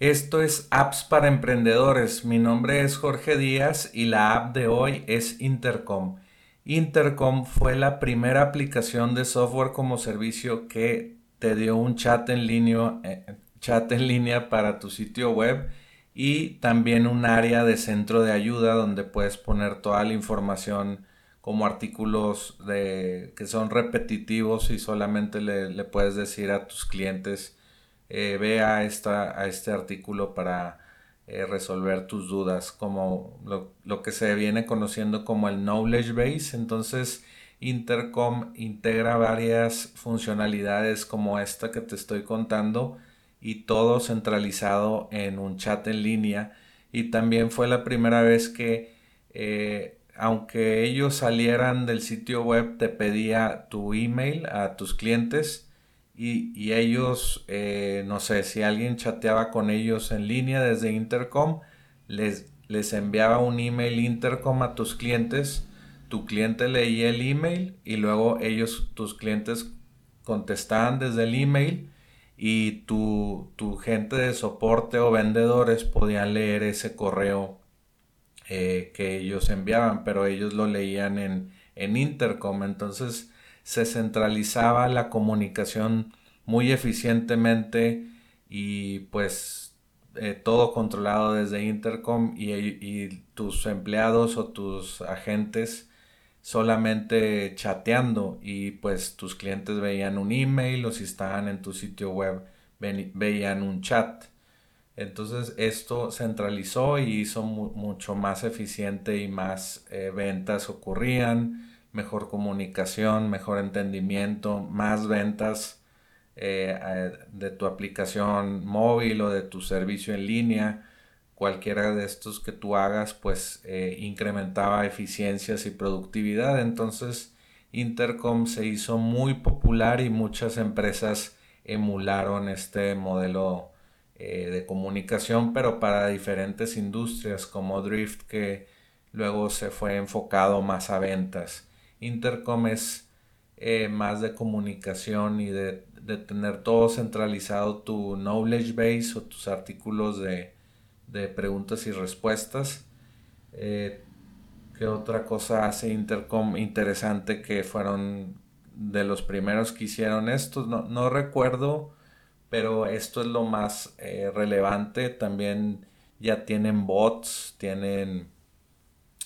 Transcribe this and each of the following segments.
Esto es Apps para Emprendedores. Mi nombre es Jorge Díaz y la app de hoy es Intercom. Intercom fue la primera aplicación de software como servicio que te dio un chat en línea, eh, chat en línea para tu sitio web y también un área de centro de ayuda donde puedes poner toda la información como artículos de, que son repetitivos y solamente le, le puedes decir a tus clientes eh, ve a, esta, a este artículo para eh, resolver tus dudas, como lo, que se viene conociendo como el Knowledge Base. Entonces, Intercom integra varias funcionalidades como esta que te estoy contando y todo centralizado en un chat en línea. Y también fue la primera vez que, eh, aunque ellos salieran del sitio web, te pedía tu email a tus clientes y, ellos, eh, no sé, si alguien chateaba con ellos en línea desde Intercom, les, les enviaba un email Intercom a tus clientes, tu cliente leía el email y luego ellos, tus clientes contestaban desde el email y tu, tu gente de soporte o vendedores podían leer ese correo eh, que ellos enviaban, pero ellos lo leían en, en Intercom. Entonces, se centralizaba la comunicación muy eficientemente y pues eh, todo controlado desde Intercom y, tus empleados o tus agentes solamente chateando y pues tus clientes veían un email o si estaban en tu sitio web veían un chat. Entonces esto centralizó y hizo mucho más eficiente y más eh, ventas ocurrían mejor comunicación, mejor entendimiento, más ventas eh, de tu aplicación móvil o de tu servicio en línea. Cualquiera de estos que tú hagas, pues eh, incrementaba eficiencias y productividad. Entonces, Intercom se hizo muy popular y muchas empresas emularon este modelo eh, de comunicación, pero para diferentes industrias como Drift, que luego se fue enfocado más a ventas. Intercom es más de comunicación y de, tener todo centralizado tu knowledge base o tus artículos de, preguntas y respuestas. Eh, ¿Qué otra cosa hace Intercom interesante que fueron de los primeros que hicieron esto? No, recuerdo, pero esto es lo más eh, relevante. También ya tienen bots, tienen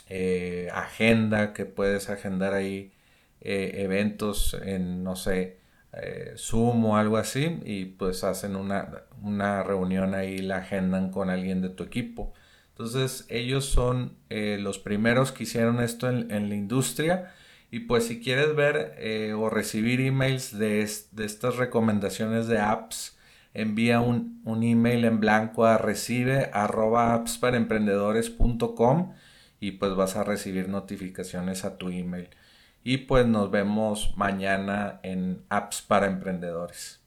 eh, agenda, que puedes agendar ahí eventos en, no sé, eh, Zoom o algo así, y pues hacen una, una, reunión ahí, la agendan con alguien de tu equipo. Entonces ellos son los primeros que hicieron esto en, la industria. Y pues si quieres ver o recibir emails de, de, estas recomendaciones de apps, envía un, un email en blanco a recibe arroba apps para y pues vas a recibir notificaciones a tu email. Y pues nos vemos mañana en Apps para Emprendedores.